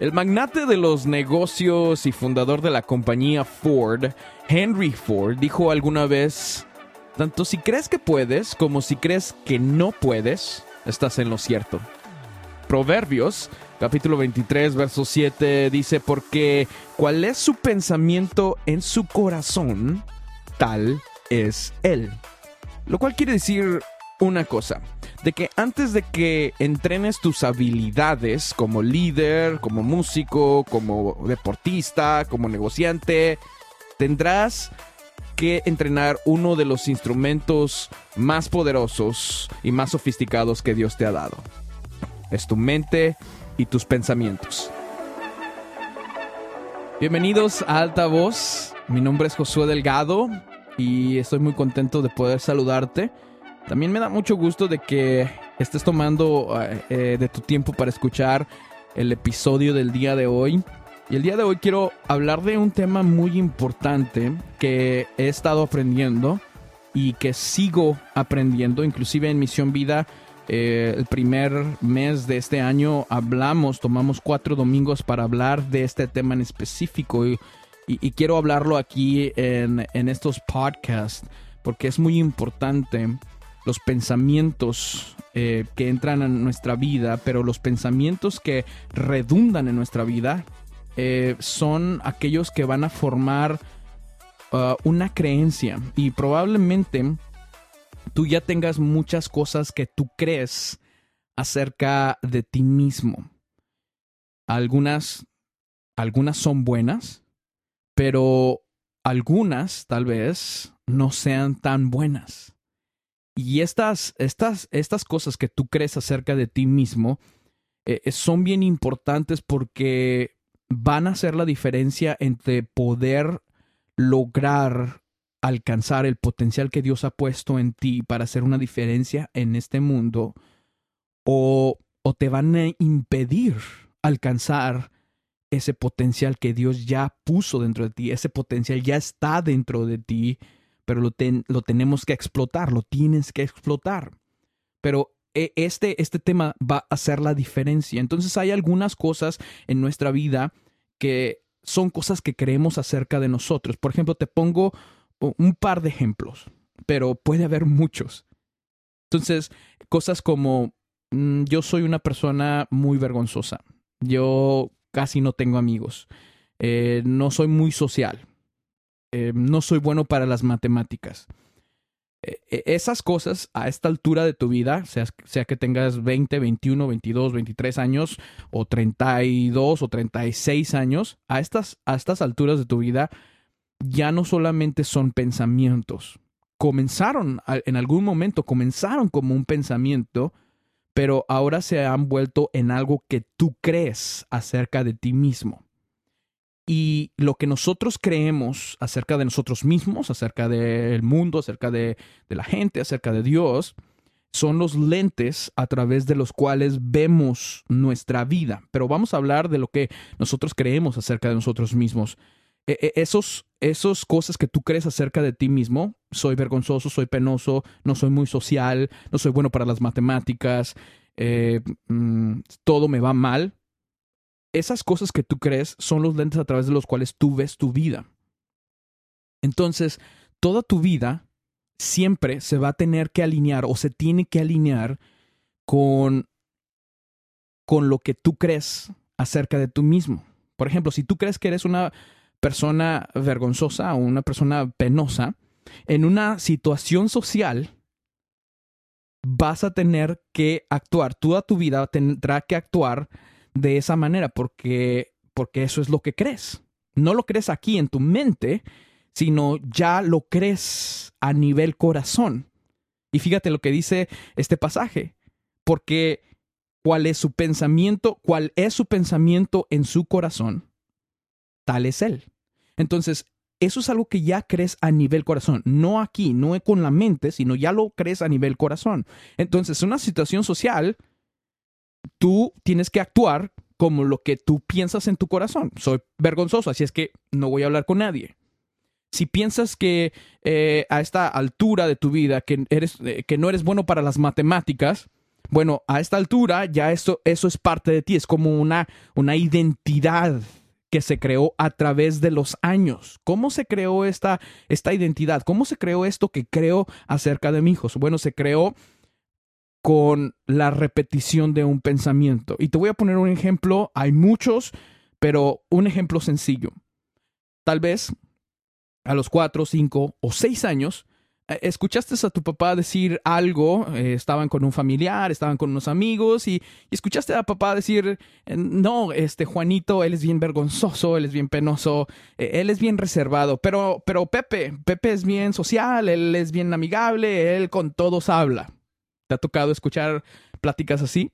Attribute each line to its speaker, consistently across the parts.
Speaker 1: El magnate de los negocios y fundador de la compañía Ford, Henry Ford, dijo alguna vez, tanto si crees que puedes como si crees que no puedes, estás en lo cierto. Proverbios, capítulo 23, verso 7, dice, porque cuál es su pensamiento en su corazón, tal es él. Lo cual quiere decir una cosa, de que antes de que entrenes tus habilidades como líder, como músico, como deportista, como negociante, tendrás que entrenar uno de los instrumentos más poderosos y más sofisticados que Dios te ha dado. Es tu mente y tus pensamientos. Bienvenidos a Alta Voz. Mi nombre es Josué Delgado y estoy muy contento de poder saludarte. También me da mucho gusto de que estés tomando eh, eh, de tu tiempo para escuchar el episodio del día de hoy. Y el día de hoy quiero hablar de un tema muy importante que he estado aprendiendo y que sigo aprendiendo. Inclusive en Misión Vida, eh, el primer mes de este año hablamos, tomamos cuatro domingos para hablar de este tema en específico. Y, y quiero hablarlo aquí en, en estos podcasts porque es muy importante los pensamientos eh, que entran en nuestra vida, pero los pensamientos que redundan en nuestra vida eh, son aquellos que van a formar uh, una creencia y probablemente tú ya tengas muchas cosas que tú crees acerca de ti mismo. Algunas, algunas son buenas, pero algunas tal vez no sean tan buenas. Y estas, estas, estas cosas que tú crees acerca de ti mismo eh, eh, son bien importantes porque van a hacer la diferencia entre poder lograr alcanzar el potencial que Dios ha puesto en ti para hacer una diferencia en este mundo o, o te van a impedir alcanzar ese potencial que Dios ya puso dentro de ti, ese potencial ya está dentro de ti pero lo, lo tenemos que explotar, lo tienes que explotar. Pero e, este, este tema va a hacer la diferencia. Entonces hay algunas cosas en nuestra vida que son cosas que creemos acerca de nosotros. Por ejemplo, te pongo un par de ejemplos, pero puede haber muchos. Entonces, cosas como mm, yo soy una persona muy vergonzosa, yo casi no tengo amigos, eh, no soy muy social, eh, no soy bueno para las matemáticas. E, e, esas cosas a esta altura de tu vida, sea, sea que tengas 20, 21, 22, 23 años o 32 o 36 años, a estas, a estas alturas de tu vida ya no solamente son pensamientos. Comenzaron, en algún momento comenzaron como un pensamiento, pero ahora se han vuelto en algo que tú crees acerca de ti mismo y lo que nosotros creemos acerca de nosotros mismos, acerca del mundo, acerca de, la gente, acerca de Dios, son los lentes a través de los cuales vemos nuestra vida. Pero vamos a hablar de lo que nosotros creemos acerca de nosotros mismos. E, e, esos, esos cosas que tú crees acerca de ti mismo, soy vergonzoso, soy penoso, no soy muy social, no soy bueno para las matemáticas, eh, mm, todo me va mal, esas cosas que tú crees son los lentes a través de los cuales tú ves tu vida. Entonces, toda tu vida siempre se va a tener que alinear o se tiene que alinear con, con lo que tú crees acerca de tú mismo. Por ejemplo, si tú crees que eres una persona vergonzosa o una persona penosa, en una situación social vas a tener que actuar, toda tu vida tendrá que actuar de esa manera porque, porque eso es lo que crees. No lo crees aquí en tu mente, sino ya lo crees a nivel corazón. Y fíjate lo que dice este pasaje, porque cuál es su pensamiento, cuál es su pensamiento en su corazón, tal es él. Entonces, eso es algo que ya crees a nivel corazón, no aquí, no con la mente, sino ya lo crees a nivel corazón. Entonces, una situación social, tú tienes que actuar como lo que tú piensas en tu corazón. Soy vergonzoso, así es que no voy a hablar con nadie. Si piensas que eh, a esta altura de tu vida que, eres, eh, que no eres bueno para las matemáticas, Bueno, a esta altura ya eso, eso es parte de ti, es como una, una identidad que se creó a través de los años. ¿Cómo se creó esta, esta identidad? ¿Cómo se creó esto que creo acerca de mi hijos? Bueno, se creó con la repetición de un pensamiento. Y te voy a poner un ejemplo, hay muchos, pero un ejemplo sencillo. Tal vez a los cuatro, cinco o seis años, eh, escuchaste a tu papá decir algo, eh, estaban con un familiar, estaban con unos amigos y, escuchaste a papá decir, eh, no, este Juanito, él es bien vergonzoso, él es bien penoso, él es bien reservado, pero, pero Pepe, Pepe es bien social, él es bien amigable, él con todos habla. ¿Te ha tocado escuchar pláticas así?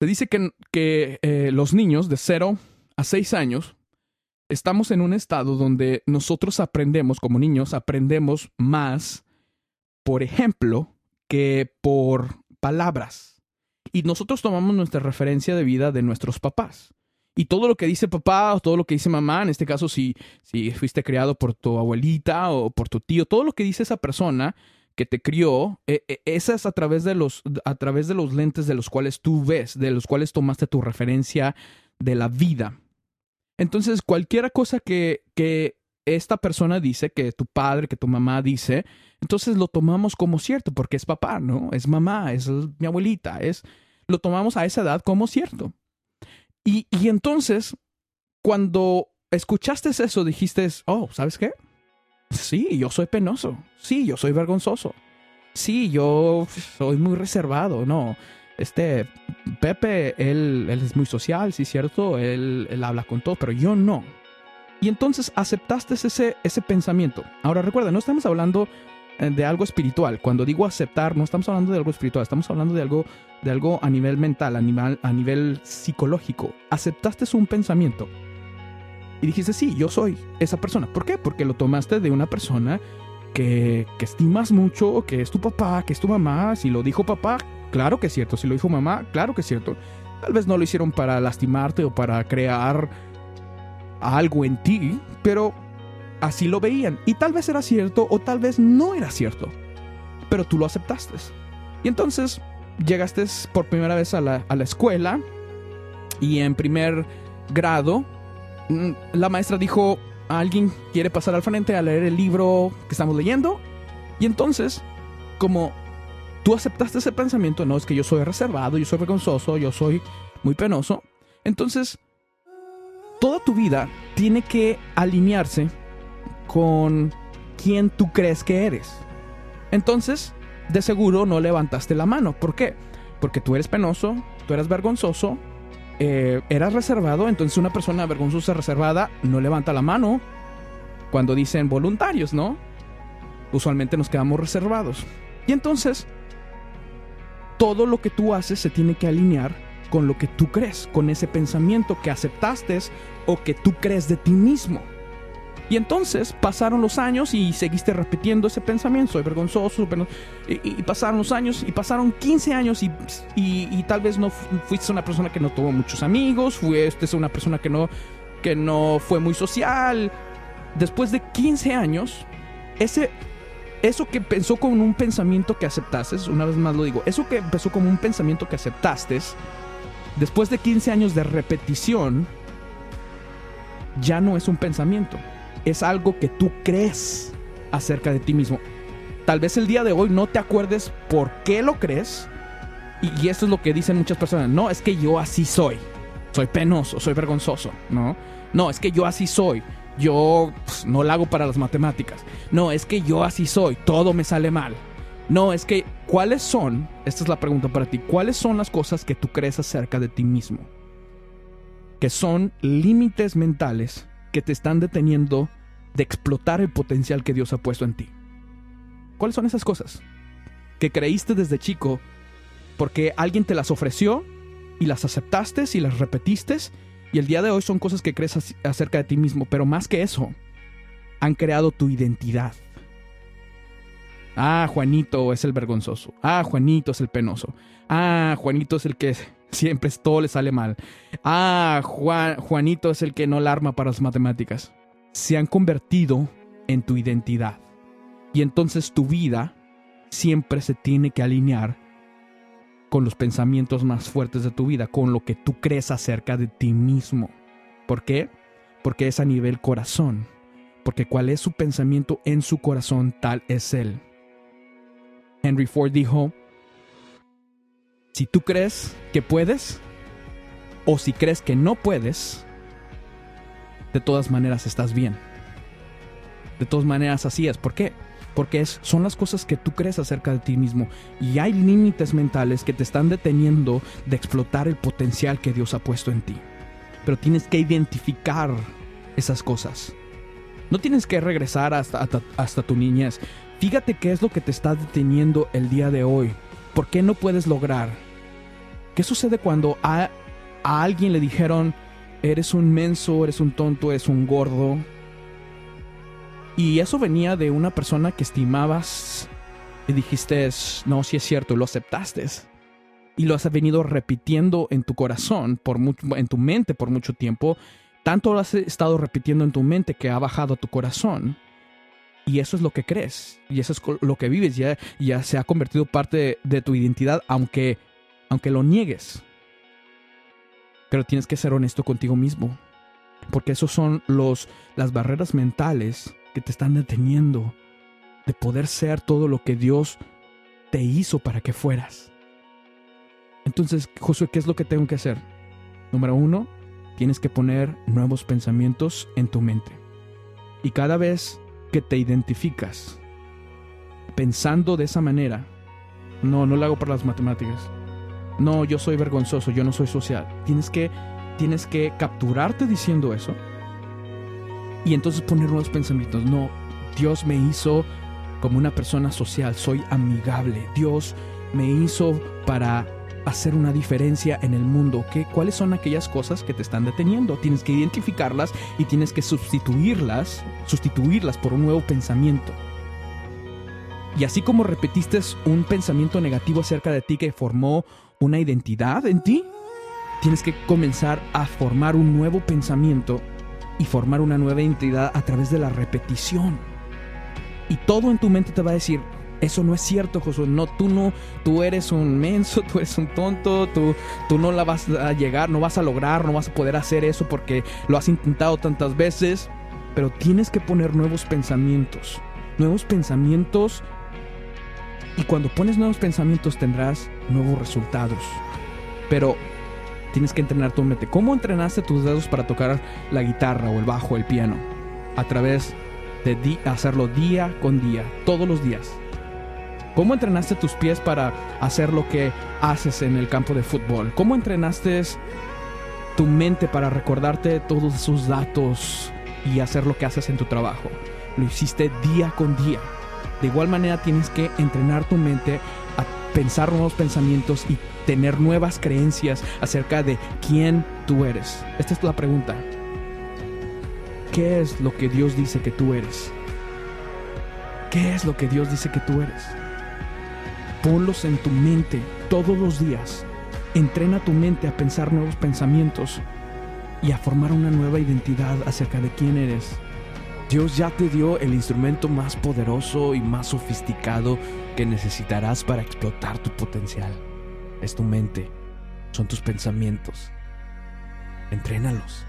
Speaker 1: Se dice que, que los niños de 0 a 6 años estamos en un estado donde nosotros aprendemos, como niños, aprendemos más, por ejemplo, que por palabras. Y nosotros tomamos nuestra referencia de vida de nuestros papás. Y todo lo que dice papá o todo lo que dice mamá, en este caso si, si fuiste criado por tu abuelita o por tu tío, todo lo que dice esa persona que te crió, e, e, esa es a través de los a través de los lentes de los cuales tú ves, de los cuales tomaste tu referencia de la vida. Entonces, cualquier cosa que, que esta persona dice, que tu padre, que tu mamá dice, entonces lo tomamos como cierto, porque es papá, ¿no? Es mamá, es mi abuelita, es, lo tomamos a esa edad como cierto. Y, y entonces, cuando escuchaste eso, dijiste, oh, ¿sabes qué? Sí, yo soy penoso. Sí, yo soy vergonzoso. Sí, yo soy muy reservado. No, este Pepe, él, es muy social, sí, cierto, él, habla con todo, pero yo no. Y entonces aceptaste ese, ese pensamiento. Ahora recuerda, no estamos hablando eh, de algo espiritual. Cuando digo aceptar, no estamos hablando de algo espiritual, estamos hablando de algo, de algo a nivel mental, a a nivel psicológico. Aceptaste un pensamiento. Y dijiste, sí, yo soy esa persona. ¿Por qué? Porque lo tomaste de una persona que, que estimas mucho, que es tu papá, que es tu mamá. Si lo dijo papá, Claro que es cierto. Si lo dijo mamá, claro que es cierto. Tal vez no lo hicieron para lastimarte o para crear algo en ti, pero así lo veían. Y tal vez era cierto o tal vez no era cierto. Pero tú lo aceptaste. Y entonces llegaste por primera vez a la, a la escuela y en primer grado la maestra dijo, alguien quiere pasar al frente a leer el libro que estamos leyendo. Y entonces, como tú aceptaste ese pensamiento, no es que yo soy reservado, yo soy vergonzoso, yo soy muy penoso. Entonces, toda tu vida tiene que alinearse con quién tú crees que eres. Entonces, de seguro no levantaste la mano. ¿Por qué? Porque tú eres penoso, tú eres vergonzoso, eh, eras reservado, entonces una persona vergonzosa reservada no levanta la mano cuando dicen voluntarios, ¿no? Usualmente nos quedamos reservados. Y entonces, todo lo que tú haces se tiene que alinear con lo que tú crees, con ese pensamiento que aceptaste o que tú crees de ti mismo. Y entonces pasaron los años y seguiste repitiendo ese pensamiento, soy vergonzoso, y, pasaron los años y pasaron 15 años y, y, tal vez no fuiste una persona que no tuvo muchos amigos, fuiste una persona que no, que no fue muy social. Después de 15 años, ese eso que pensó con un pensamiento que aceptaste, una vez más lo digo, eso que empezó como un pensamiento que aceptaste, después de 15 años de repetición, ya no es un pensamiento, es algo que tú crees acerca de ti mismo. Tal vez el día de hoy no te acuerdes por qué lo crees, y, esto es lo que dicen muchas personas, no, es que yo así soy, soy penoso, soy vergonzoso, ¿no? No, es que yo así soy yo pues, no la hago para las matemáticas. No, es que yo así soy, todo me sale mal. No, es que, ¿cuáles son? Esta es la pregunta para ti. ¿Cuáles son las cosas que tú crees acerca de ti mismo? Que son límites mentales que te están deteniendo de explotar el potencial que Dios ha puesto en ti. ¿Cuáles son esas cosas? Que creíste desde chico porque alguien te las ofreció y las aceptaste y las repetiste y el día de hoy son cosas que crees acerca de ti mismo, pero más que eso, han creado tu identidad. Ah, Juanito es el vergonzoso. Ah, Juanito es el penoso. Ah, Juanito es el que siempre todo le sale mal. Ah, Juanito es el que no la arma para las matemáticas. Se han convertido en tu identidad. Y entonces tu vida siempre se tiene que alinear con los pensamientos más fuertes de tu vida, con lo que tú crees acerca de ti mismo. ¿Por qué? Porque es a nivel corazón. Porque cuál es su pensamiento en su corazón, tal es él. Henry Ford dijo, si tú crees que puedes, o si crees que no puedes, de todas maneras estás bien. De todas maneras así es. ¿Por qué? Porque es, son las cosas que tú crees acerca de ti mismo. Y hay límites mentales que te están deteniendo de explotar el potencial que Dios ha puesto en ti. Pero tienes que identificar esas cosas. No tienes que regresar hasta, hasta, tu niñez. Fíjate qué es lo que te está deteniendo el día de hoy. ¿Por qué no puedes lograr? ¿Qué sucede cuando a, a alguien le dijeron, eres un menso, eres un tonto, eres un gordo. Y eso venía de una persona que estimabas y dijiste, no, si es cierto, lo aceptaste. Y lo has venido repitiendo en tu corazón, por en tu mente por mucho tiempo. Tanto lo has estado repitiendo en tu mente que ha bajado a tu corazón. Y eso es lo que crees. Y eso es lo que vives. Ya, ya se ha convertido parte de tu identidad, aunque, aunque lo niegues. Pero tienes que ser honesto contigo mismo. Porque esos son los, las barreras mentales que te están deteniendo de poder ser todo lo que Dios te hizo para que fueras. Entonces, Josué, ¿qué es lo que tengo que hacer? Número uno, tienes que poner nuevos pensamientos en tu mente. Y cada vez que te identificas pensando de esa manera, no, no lo hago por las matemáticas, no, yo soy vergonzoso, yo no soy social. Tienes que, tienes que capturarte diciendo eso y entonces poner nuevos pensamientos. No, Dios me hizo como una persona social, soy amigable. Dios me hizo para hacer una diferencia en el mundo. ¿Qué, ¿Cuáles son aquellas cosas que te están deteniendo? Tienes que identificarlas y tienes que sustituirlas, sustituirlas por un nuevo pensamiento. Y así como repetiste un pensamiento negativo acerca de ti que formó una identidad en ti, tienes que comenzar a formar un nuevo pensamiento y formar una nueva identidad a través de la repetición. Y todo en tu mente te va a decir, eso no es cierto, Josué. No, tú no, tú eres un menso, tú eres un tonto, tú, tú no la vas a llegar, no vas a lograr, no vas a poder hacer eso porque lo has intentado tantas veces. Pero tienes que poner nuevos pensamientos, nuevos pensamientos y cuando pones nuevos pensamientos tendrás nuevos resultados. Pero tienes que entrenar tu mente. ¿Cómo entrenaste tus dedos para tocar la guitarra o el bajo o el piano? A través de hacerlo día con día, todos los días. ¿Cómo entrenaste tus pies para hacer lo que haces en el campo de fútbol? ¿Cómo entrenaste tu mente para recordarte todos esos datos y hacer lo que haces en tu trabajo? Lo hiciste día con día. De igual manera tienes que entrenar tu mente a pensar nuevos pensamientos y tener nuevas creencias acerca de quién tú eres. Esta es la pregunta. ¿Qué es lo que Dios dice que tú eres? ¿Qué es lo que Dios dice que tú eres? Ponlos en tu mente todos los días. Entrena tu mente a pensar nuevos pensamientos y a formar una nueva identidad acerca de quién eres. Dios ya te dio el instrumento más poderoso y más sofisticado que necesitarás para explotar tu potencial. Es tu mente, son tus pensamientos. Entrénalos.